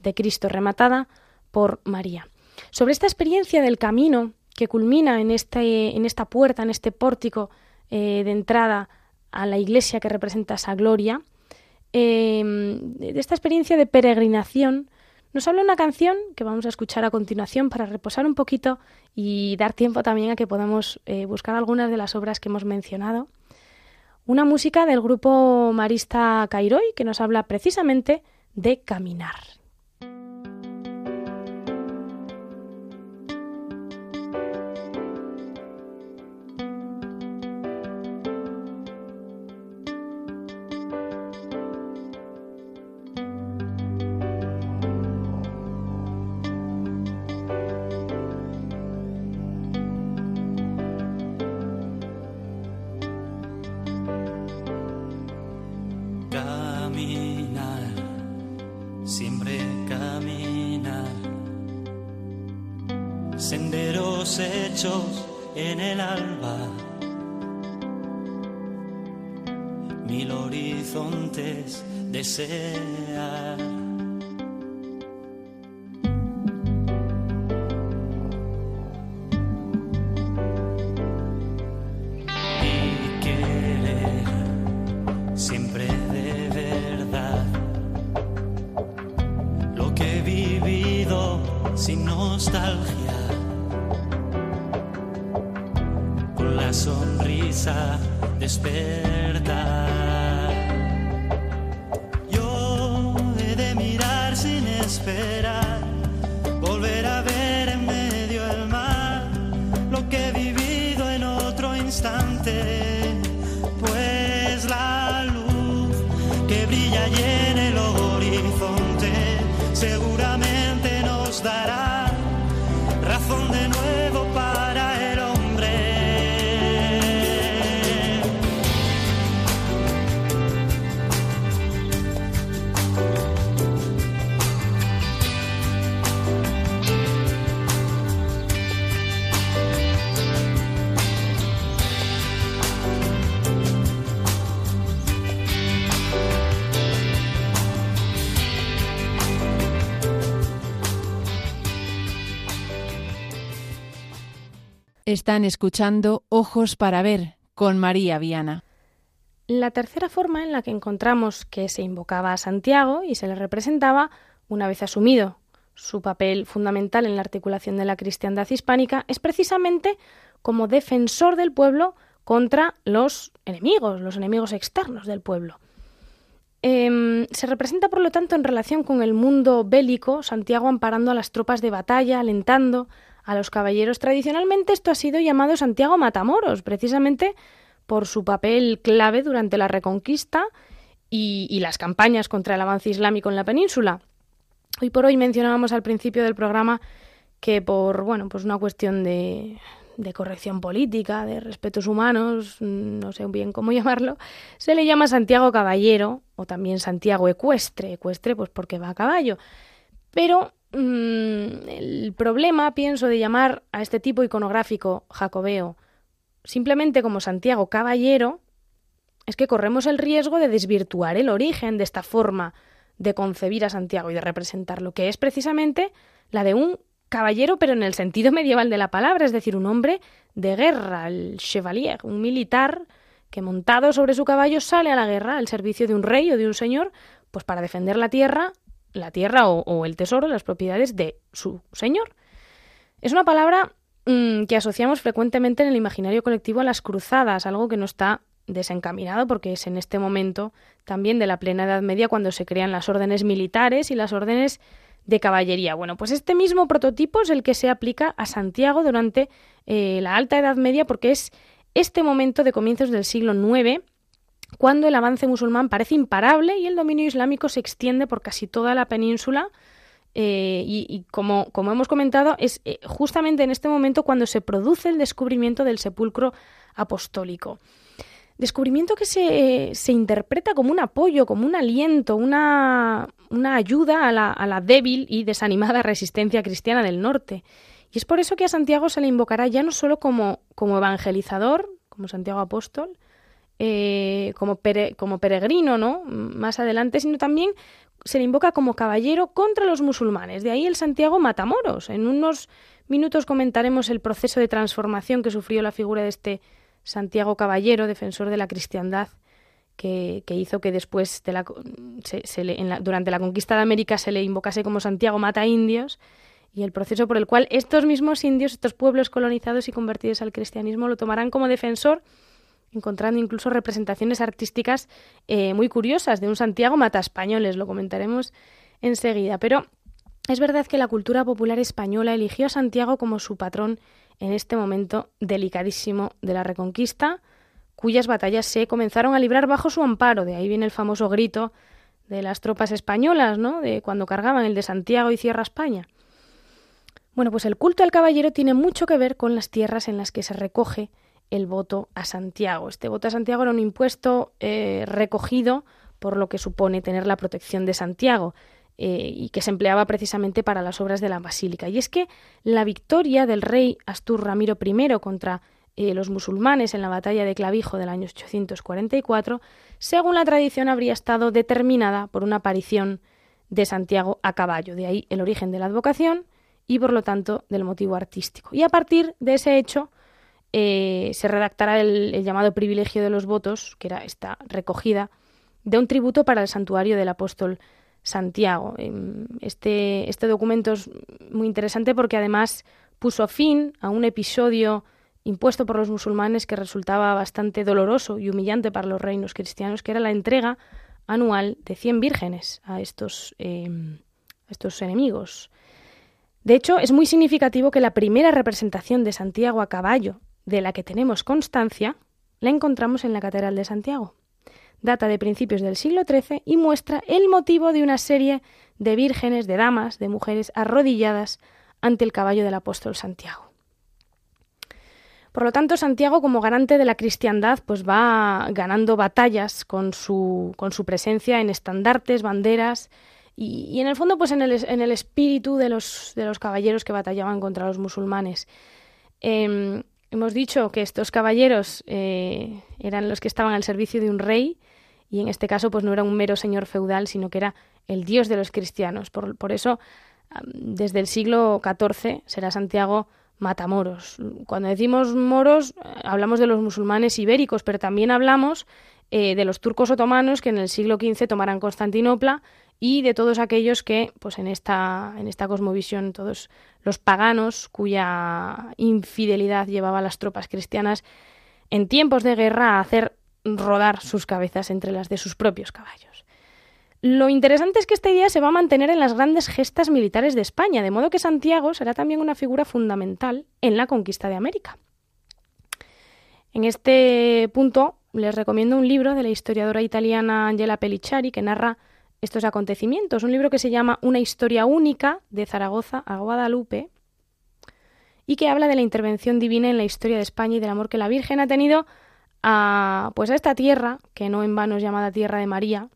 de Cristo, rematada por María. Sobre esta experiencia del camino que culmina en, este, en esta puerta, en este pórtico eh, de entrada a la iglesia que representa esa gloria, Em, de esta experiencia de peregrinación, nos habla una canción que vamos a escuchar a continuación para reposar un poquito y dar tiempo también a que podamos eh, buscar algunas de las obras que hemos mencionado. Una música del grupo marista Cairoi que nos habla precisamente de caminar. Están escuchando Ojos para Ver con María Viana. La tercera forma en la que encontramos que se invocaba a Santiago y se le representaba, una vez asumido su papel fundamental en la articulación de la cristiandad hispánica, es precisamente como defensor del pueblo contra los enemigos, los enemigos externos del pueblo. Em, se representa, por lo tanto, en relación con el mundo bélico, Santiago amparando a las tropas de batalla, alentando a los caballeros. Tradicionalmente esto ha sido llamado Santiago Matamoros, precisamente por su papel clave durante la Reconquista y, las campañas contra el avance islámico en la península. Hoy por hoy mencionábamos al principio del programa que por bueno, pues una cuestión de, de corrección política, de respetos humanos, no sé bien cómo llamarlo, se le llama Santiago Caballero o también Santiago Ecuestre, ecuestre pues porque va a caballo. Pero mm, el problema, pienso, de llamar a este tipo iconográfico jacobeo simplemente como Santiago Caballero, es que corremos el riesgo de desvirtuar el origen de esta forma de concebir a Santiago y de representarlo, que es precisamente la de un caballero, pero en el sentido medieval de la palabra, es decir, un hombre de guerra, el chevalier, un militar que montado sobre su caballo sale a la guerra al servicio de un rey o de un señor, pues para defender la tierra, la tierra o, el tesoro, las propiedades de su señor. Es una palabra Mm, que asociamos frecuentemente en el imaginario colectivo a las cruzadas, algo que no está desencaminado porque es en este momento también de la plena Edad Media cuando se crean las órdenes militares y las órdenes de caballería. Bueno, pues este mismo prototipo es el que se aplica a Santiago durante eh, la Alta Edad Media porque es este momento de comienzos del siglo IX cuando el avance musulmán parece imparable y el dominio islámico se extiende por casi toda la península eh, y, como, hemos comentado, es eh, justamente en este momento cuando se produce el descubrimiento del sepulcro apostólico. Descubrimiento que se, se interpreta como un apoyo, como un aliento, una, una ayuda a la, a la, débil y desanimada resistencia cristiana del norte. Y es por eso que a Santiago se le invocará ya no solo como, como evangelizador, como Santiago Apóstol, eh, como, peregrino, ¿no? Más adelante, sino también se le invoca como caballero contra los musulmanes. De ahí el Santiago Matamoros. En unos minutos comentaremos el proceso de transformación que sufrió la figura de este Santiago Caballero, defensor de la cristiandad, que, hizo que después, de la, durante la conquista de América, se le invocase como Santiago Mata Indios, y el proceso por el cual estos mismos indios, estos pueblos colonizados y convertidos al cristianismo, lo tomarán como defensor encontrando incluso representaciones artísticas eh, muy curiosas de un Santiago mata españoles, lo comentaremos enseguida. Pero es verdad que la cultura popular española eligió a Santiago como su patrón en este momento delicadísimo de la Reconquista, cuyas batallas se comenzaron a librar bajo su amparo. De ahí viene el famoso grito de las tropas españolas, ¿no? De cuando cargaban el de Santiago y Cierra España. Bueno, pues el culto al caballero tiene mucho que ver con las tierras en las que se recoge el voto a Santiago. Este voto a Santiago era un impuesto eh, recogido por lo que supone tener la protección de Santiago eh, y que se empleaba precisamente para las obras de la basílica. Y es que la victoria del rey Astur Ramiro I contra eh, los musulmanes en la batalla de Clavijo del año 844, según la tradición, habría estado determinada por una aparición de Santiago a caballo. De ahí el origen de la advocación y, por lo tanto, del motivo artístico. Y a partir de ese hecho, eh, se redactará el, llamado privilegio de los votos, que era esta recogida, de un tributo para el santuario del apóstol Santiago. Em, este, este documento es muy interesante porque además puso fin a un episodio impuesto por los musulmanes que resultaba bastante doloroso y humillante para los reinos cristianos, que era la entrega anual de 100 vírgenes em, a estos enemigos. De hecho, es muy significativo que la primera representación de Santiago a caballo de la que tenemos constancia, la encontramos en la Catedral de Santiago. Data de principios del siglo XIII y muestra el motivo de una serie de vírgenes, de damas, de mujeres arrodilladas ante el caballo del apóstol Santiago. Por lo tanto, Santiago, como garante de la cristiandad, pues va ganando batallas con su, con su presencia en estandartes, banderas y, en el fondo, pues en el, en el espíritu de los, de los, caballeros que batallaban contra los musulmanes. Em, Hemos dicho que estos caballeros eh, eran los que estaban al servicio de un rey y en este caso pues no era un mero señor feudal, sino que era el dios de los cristianos. Por, por eso, desde el siglo XIV será Santiago matamoros. Cuando decimos moros, hablamos de los musulmanes ibéricos, pero también hablamos eh, de los turcos otomanos que en el siglo XV tomaran Constantinopla y de todos aquellos que, pues en esta, en esta cosmovisión, todos los paganos cuya infidelidad llevaba a las tropas cristianas en tiempos de guerra a hacer rodar sus cabezas entre las de sus propios caballos. Lo interesante es que esta idea se va a mantener en las grandes gestas militares de España, de modo que Santiago será también una figura fundamental en la conquista de América. En este punto les recomiendo un libro de la historiadora italiana Angela Pellicciari que narra estos acontecimientos, un libro que se llama Una historia única de Zaragoza a Guadalupe y que habla de la intervención divina en la historia de España y del amor que la Virgen ha tenido a pues a esta tierra, que no en vano es llamada tierra de María.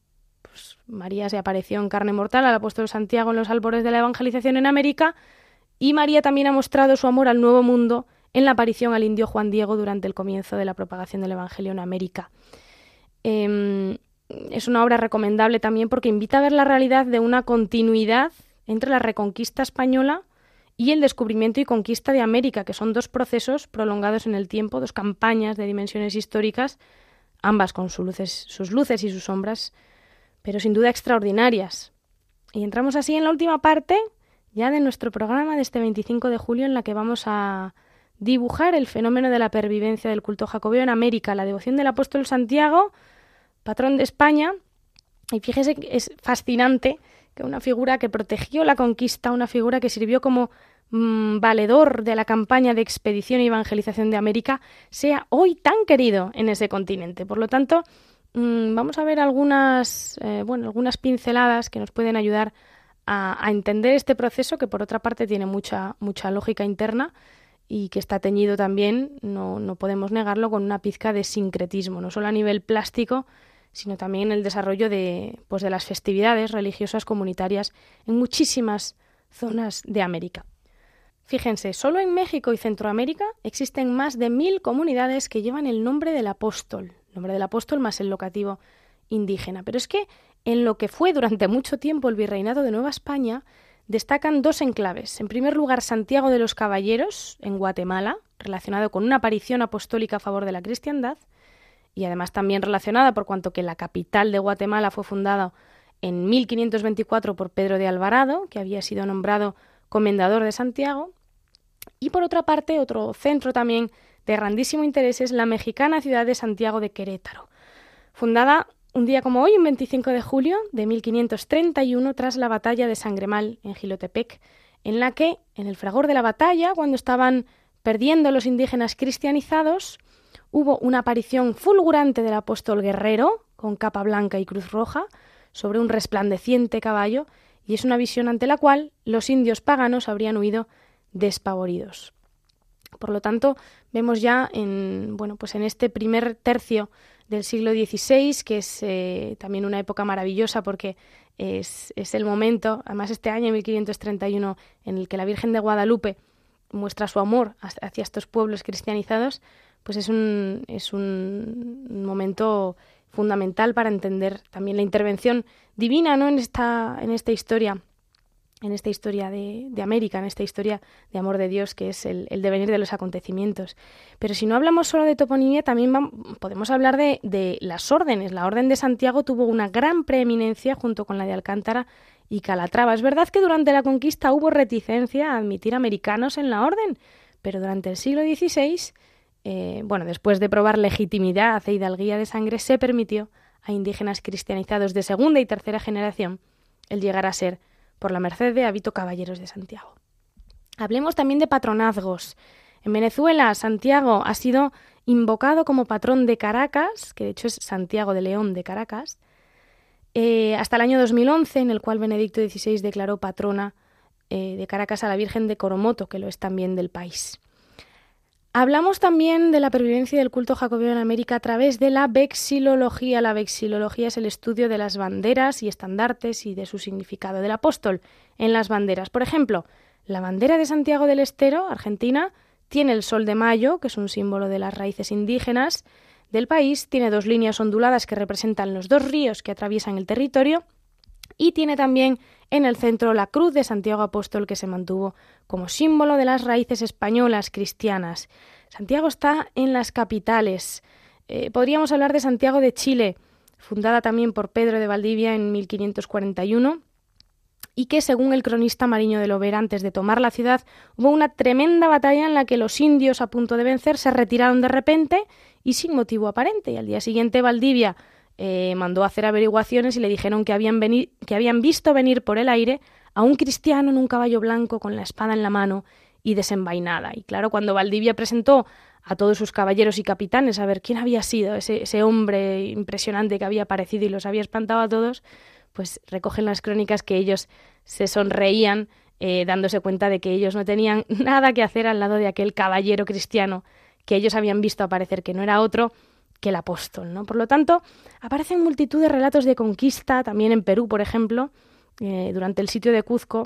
Pues María se apareció en carne mortal al apóstol Santiago en los albores de la evangelización en América y María también ha mostrado su amor al nuevo mundo en la aparición al indio Juan Diego durante el comienzo de la propagación del Evangelio en América. Em, es una obra recomendable también porque invita a ver la realidad de una continuidad entre la reconquista española y el descubrimiento y conquista de América, que son dos procesos prolongados en el tiempo, dos campañas de dimensiones históricas, ambas con sus luces, sus luces y sus sombras, pero sin duda extraordinarias. Y entramos así en la última parte ya de nuestro programa de este 25 de julio en la que vamos a dibujar el fenómeno de la pervivencia del culto jacobeo en América, la devoción del apóstol Santiago, patrón de España. Y fíjese que es fascinante que una figura que protegió la conquista, una figura que sirvió como mm, valedor de la campaña de expedición y evangelización de América, sea hoy tan querido en ese continente. Por lo tanto, mm, vamos a ver algunas, eh, bueno, algunas pinceladas que nos pueden ayudar a, a, entender este proceso que por otra parte tiene mucha, mucha lógica interna y que está teñido también, no, no podemos negarlo, con una pizca de sincretismo, no solo a nivel plástico, sino también el desarrollo de, pues, de las festividades religiosas comunitarias en muchísimas zonas de América. Fíjense, solo en México y Centroamérica existen más de mil comunidades que llevan el nombre del apóstol, nombre del apóstol más el locativo indígena. Pero es que en lo que fue durante mucho tiempo el virreinado de Nueva España, destacan dos enclaves. En primer lugar, Santiago de los Caballeros, en Guatemala, relacionado con una aparición apostólica a favor de la cristiandad, y además también relacionada por cuanto que la capital de Guatemala fue fundada en 1524 por Pedro de Alvarado, que había sido nombrado comendador de Santiago. Y por otra parte, otro centro también de grandísimo interés es la mexicana ciudad de Santiago de Querétaro, fundada un día como hoy, un 25 de julio de 1531, tras la batalla de Sangremal en Gilotepec, en la que, en el fragor de la batalla, cuando estaban perdiendo los indígenas cristianizados, hubo una aparición fulgurante del apóstol guerrero, con capa blanca y cruz roja, sobre un resplandeciente caballo, y es una visión ante la cual los indios paganos habrían huido despavoridos. Por lo tanto, vemos ya en, bueno, pues en este primer tercio del siglo XVI, que es eh, también una época maravillosa porque es, es, el momento, además este año 1531, en el que la Virgen de Guadalupe muestra su amor hacia estos pueblos cristianizados, pues es un, es un momento fundamental para entender también la intervención divina ¿no? en, esta, en esta historia en esta historia de, América, en esta historia de amor de Dios, que es el, devenir de los acontecimientos. Pero si no hablamos solo de toponimia, también podemos hablar de, de, las órdenes. La Orden de Santiago tuvo una gran preeminencia junto con la de Alcántara y Calatrava. Es verdad que durante la conquista hubo reticencia a admitir americanos en la Orden, pero durante el siglo XVI, eh, bueno, después de probar legitimidad e hidalguía de sangre, se permitió a indígenas cristianizados de segunda y tercera generación el llegar a ser por la merced de Habito Caballeros de Santiago. Hablemos también de patronazgos. En Venezuela, Santiago ha sido invocado como patrón de Caracas, que de hecho es Santiago de León de Caracas, eh, hasta el año 2011, en el cual Benedicto XVI declaró patrona eh, de Caracas a la Virgen de Coromoto, que lo es también del país. Hablamos también de la pervivencia del culto jacobeo en América a través de la vexilología. La vexilología es el estudio de las banderas y estandartes y de su significado del apóstol en las banderas. Por ejemplo, la bandera de Santiago del Estero, Argentina, tiene el sol de mayo, que es un símbolo de las raíces indígenas del país, tiene dos líneas onduladas que representan los dos ríos que atraviesan el territorio y tiene también en el centro la cruz de Santiago Apóstol que se mantuvo como símbolo de las raíces españolas cristianas. Santiago está en las capitales. Eh, podríamos hablar de Santiago de Chile, fundada también por Pedro de Valdivia en 1541 y que, según el cronista Mariño de Lovera, antes de tomar la ciudad, hubo una tremenda batalla en la que los indios, a punto de vencer, se retiraron de repente y sin motivo aparente. Y al día siguiente Valdivia eh, mandó a hacer averiguaciones y le dijeron que habían, que habían visto venir por el aire a un cristiano en un caballo blanco con la espada en la mano y desenvainada. Y claro, cuando Valdivia presentó a todos sus caballeros y capitanes a ver quién había sido ese, hombre impresionante que había aparecido y los había espantado a todos, pues recogen las crónicas que ellos se sonreían eh, dándose cuenta de que ellos no tenían nada que hacer al lado de aquel caballero cristiano que ellos habían visto aparecer, que no era otro que el apóstol. ¿no? Por lo tanto, aparecen multitud de relatos de conquista, también en Perú, por ejemplo, eh, durante el sitio de Cuzco,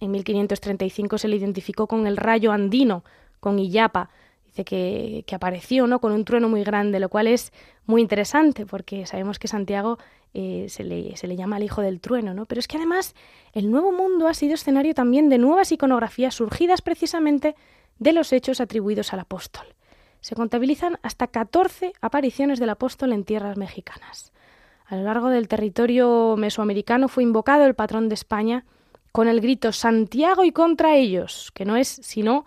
en 1535 se le identificó con el rayo andino, con Illapa, dice que, que, apareció ¿no? con un trueno muy grande, lo cual es muy interesante porque sabemos que Santiago eh, se, le, se, le, llama el hijo del trueno, ¿no? Pero es que además el Nuevo Mundo ha sido escenario también de nuevas iconografías surgidas precisamente de los hechos atribuidos al apóstol se contabilizan hasta 14 apariciones del apóstol en tierras mexicanas. A lo largo del territorio mesoamericano fue invocado el patrón de España con el grito Santiago y contra ellos, que no es sino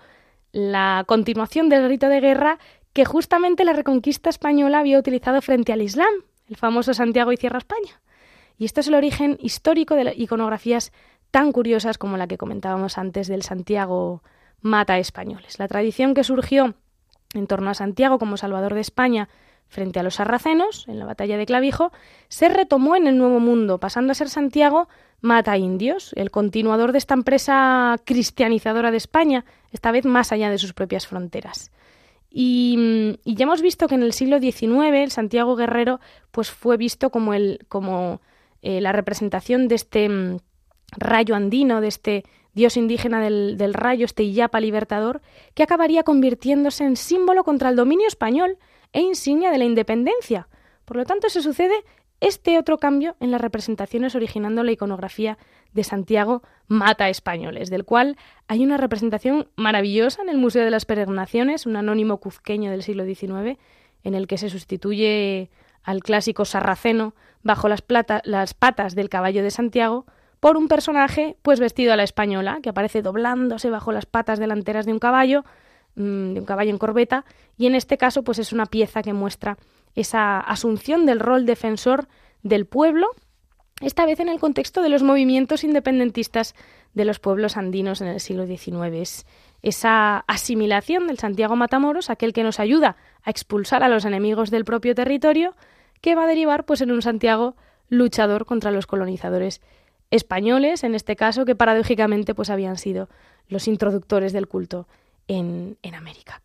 la continuación del grito de guerra que justamente la reconquista española había utilizado frente al Islam, el famoso Santiago y cierra España. Y esto es el origen histórico de iconografías tan curiosas como la que comentábamos antes del Santiago mata españoles. La tradición que surgió en torno a Santiago como Salvador de España frente a los sarracenos, en la batalla de Clavijo, se retomó en el Nuevo Mundo, pasando a ser Santiago mata indios, el continuador de esta empresa cristianizadora de España, esta vez más allá de sus propias fronteras. Y, ya hemos visto que en el siglo XIX el Santiago Guerrero pues fue visto como, el, como eh, la representación de este mm, rayo andino, de este dios indígena del, rayo, este Iyapa libertador, que acabaría convirtiéndose en símbolo contra el dominio español e insignia de la independencia. Por lo tanto, se sucede este otro cambio en las representaciones originando la iconografía de Santiago Mata Españoles, del cual hay una representación maravillosa en el Museo de las Peregrinaciones, un anónimo cuzqueño del siglo XIX, en el que se sustituye al clásico sarraceno bajo las, las patas del caballo de Santiago por un personaje pues vestido a la española, que aparece doblándose bajo las patas delanteras de un caballo, mm, de un caballo en corbeta, y en este caso pues es una pieza que muestra esa asunción del rol defensor del pueblo, esta vez en el contexto de los movimientos independentistas de los pueblos andinos en el siglo XIX. Es esa asimilación del Santiago Matamoros, aquel que nos ayuda a expulsar a los enemigos del propio territorio, que va a derivar pues en un Santiago luchador contra los colonizadores españoles, en este caso, que paradójicamente pues habían sido los introductores del culto en, América.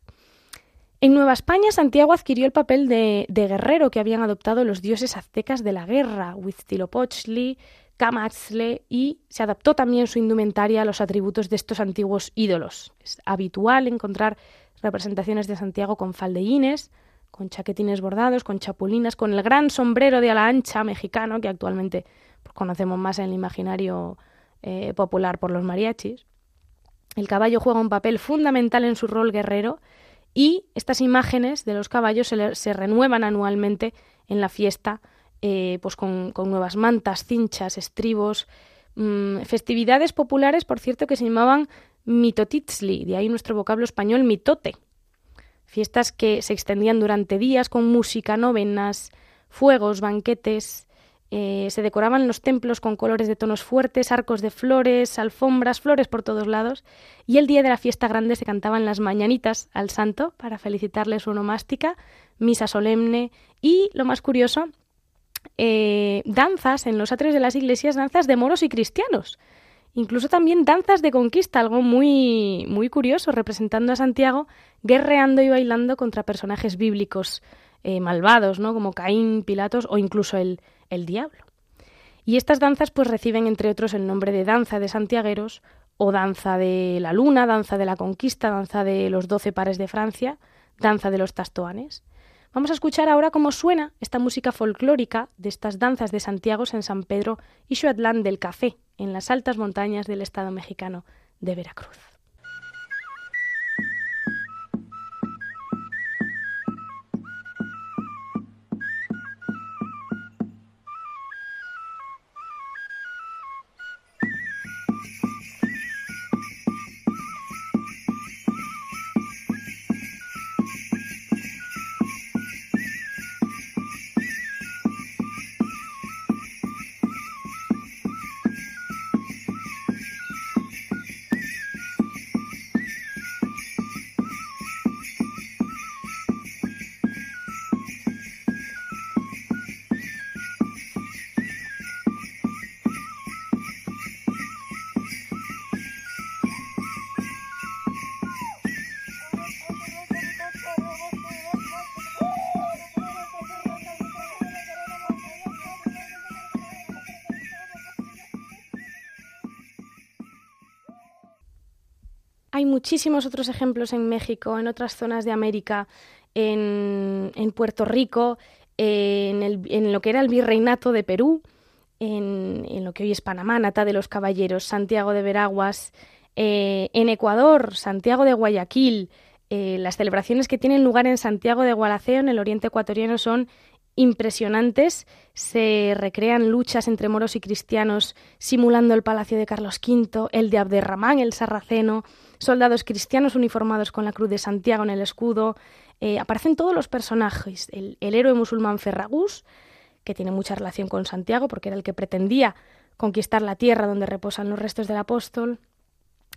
En Nueva España, Santiago adquirió el papel de, guerrero que habían adoptado los dioses aztecas de la guerra, Huitzilopochtli, Camatzle, y se adaptó también su indumentaria a los atributos de estos antiguos ídolos. Es habitual encontrar representaciones de Santiago con faldellines, con chaquetines bordados, con chapulinas, con el gran sombrero de ala ancha mexicano que actualmente conocemos más en el imaginario eh, popular por los mariachis. El caballo juega un papel fundamental en su rol guerrero y estas imágenes de los caballos se, renuevan anualmente en la fiesta eh, pues con, nuevas mantas, cinchas, estribos, mm, festividades populares, por cierto, que se llamaban mitotitzli, de ahí nuestro vocablo español mitote. Fiestas que se extendían durante días con música, novenas, fuegos, banquetes, eh, se decoraban los templos con colores de tonos fuertes, arcos de flores, alfombras, flores por todos lados, y el día de la fiesta grande se cantaban las mañanitas al santo para felicitarle su onomástica, misa solemne y, lo más curioso, eh, danzas en los atrios de las iglesias, danzas de moros y cristianos. Incluso también danzas de conquista, algo muy, muy curioso, representando a Santiago guerreando y bailando contra personajes bíblicos eh, malvados, ¿no? Como Caín, Pilatos o incluso el, el diablo. Y estas danzas pues reciben entre otros el nombre de danza de santiagueros o danza de la luna, danza de la conquista, danza de los doce pares de Francia, danza de los tastoanes. Vamos a escuchar ahora cómo suena esta música folclórica de estas danzas de Santiago en San Pedro y Xuatlán del Café, en las altas montañas del estado mexicano de Veracruz. Hay muchísimos otros ejemplos en México, en otras zonas de América, en, Puerto Rico, en, lo que era el virreinato de Perú, en, lo que hoy es Panamá, Nata de los Caballeros, Santiago de Veraguas, eh, en Ecuador, Santiago de Guayaquil. Eh, las celebraciones que tienen lugar en Santiago de Gualaceo, en el oriente ecuatoriano, son impresionantes. Se recrean luchas entre moros y cristianos simulando el palacio de Carlos V, el de Abderramán, el sarraceno, soldados cristianos uniformados con la cruz de Santiago en el escudo. Eh, aparecen todos los personajes. El, héroe musulmán Ferragus, que tiene mucha relación con Santiago porque era el que pretendía conquistar la tierra donde reposan los restos del apóstol.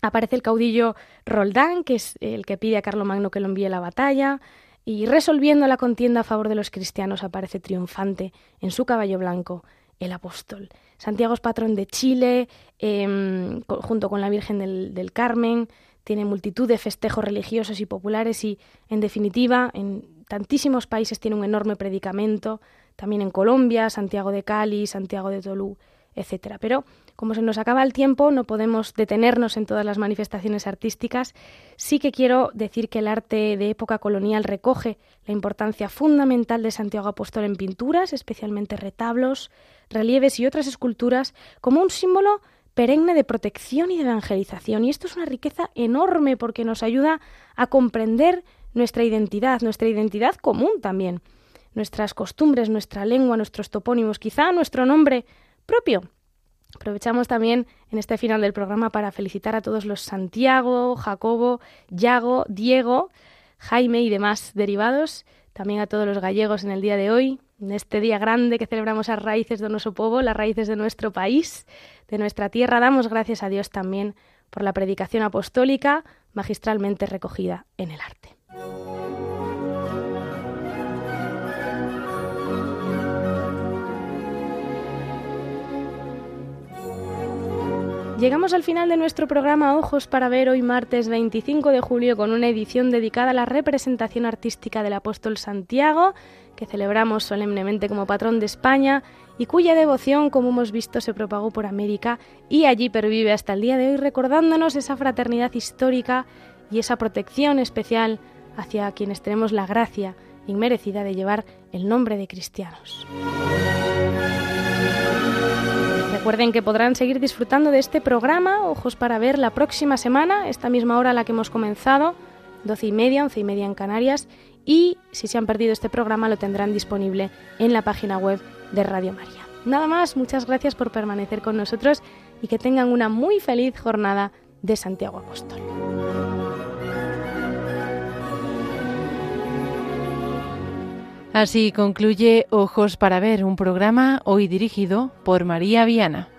Aparece el caudillo Roldán, que es el que pide a Carlomagno que lo envíe a la batalla. Y resolviendo la contienda a favor de los cristianos aparece triunfante en su caballo blanco el apóstol. Santiago es patrón de Chile, em, junto con la Virgen del Carmen, tiene multitud de festejos religiosos y populares y, en definitiva, en tantísimos países tiene un enorme predicamento, también en Colombia, Santiago de Cali, Santiago de Tolú, etc. Pero, como se nos acaba el tiempo, no podemos detenernos en todas las manifestaciones artísticas. Sí que quiero decir que el arte de época colonial recoge la importancia fundamental de Santiago Apóstol en pinturas, especialmente retablos, relieves y otras esculturas, como un símbolo perenne de protección y de evangelización. Y esto es una riqueza enorme porque nos ayuda a comprender nuestra identidad, nuestra identidad común también, nuestras costumbres, nuestra lengua, nuestros topónimos, quizá nuestro nombre propio. Aprovechamos también en este final del programa para felicitar a todos los Santiago, Jacobo, Yago, Diego, Jaime y demás derivados, también a todos los gallegos en el día de hoy, en este día grande que celebramos las raíces de nuestro pueblo, las raíces de nuestro país, de nuestra tierra, damos gracias a Dios también por la predicación apostólica magistralmente recogida en el arte. Llegamos al final de nuestro programa Ojos para ver hoy martes 25 de julio con una edición dedicada a la representación artística del apóstol Santiago que celebramos solemnemente como patrón de España y cuya devoción, como hemos visto, se propagó por América y allí pervive hasta el día de hoy recordándonos esa fraternidad histórica y esa protección especial hacia quienes tenemos la gracia inmerecida de llevar el nombre de cristianos. Recuerden que podrán seguir disfrutando de este programa, ojos para ver, la próxima semana, esta misma hora a la que hemos comenzado, doce y media, once y media en Canarias, y si se han perdido este programa lo tendrán disponible en la página web de Radio María. Nada más, muchas gracias por permanecer con nosotros y que tengan una muy feliz jornada de Santiago Apóstol. Así concluye Ojos para Ver, un programa hoy dirigido por María Viana.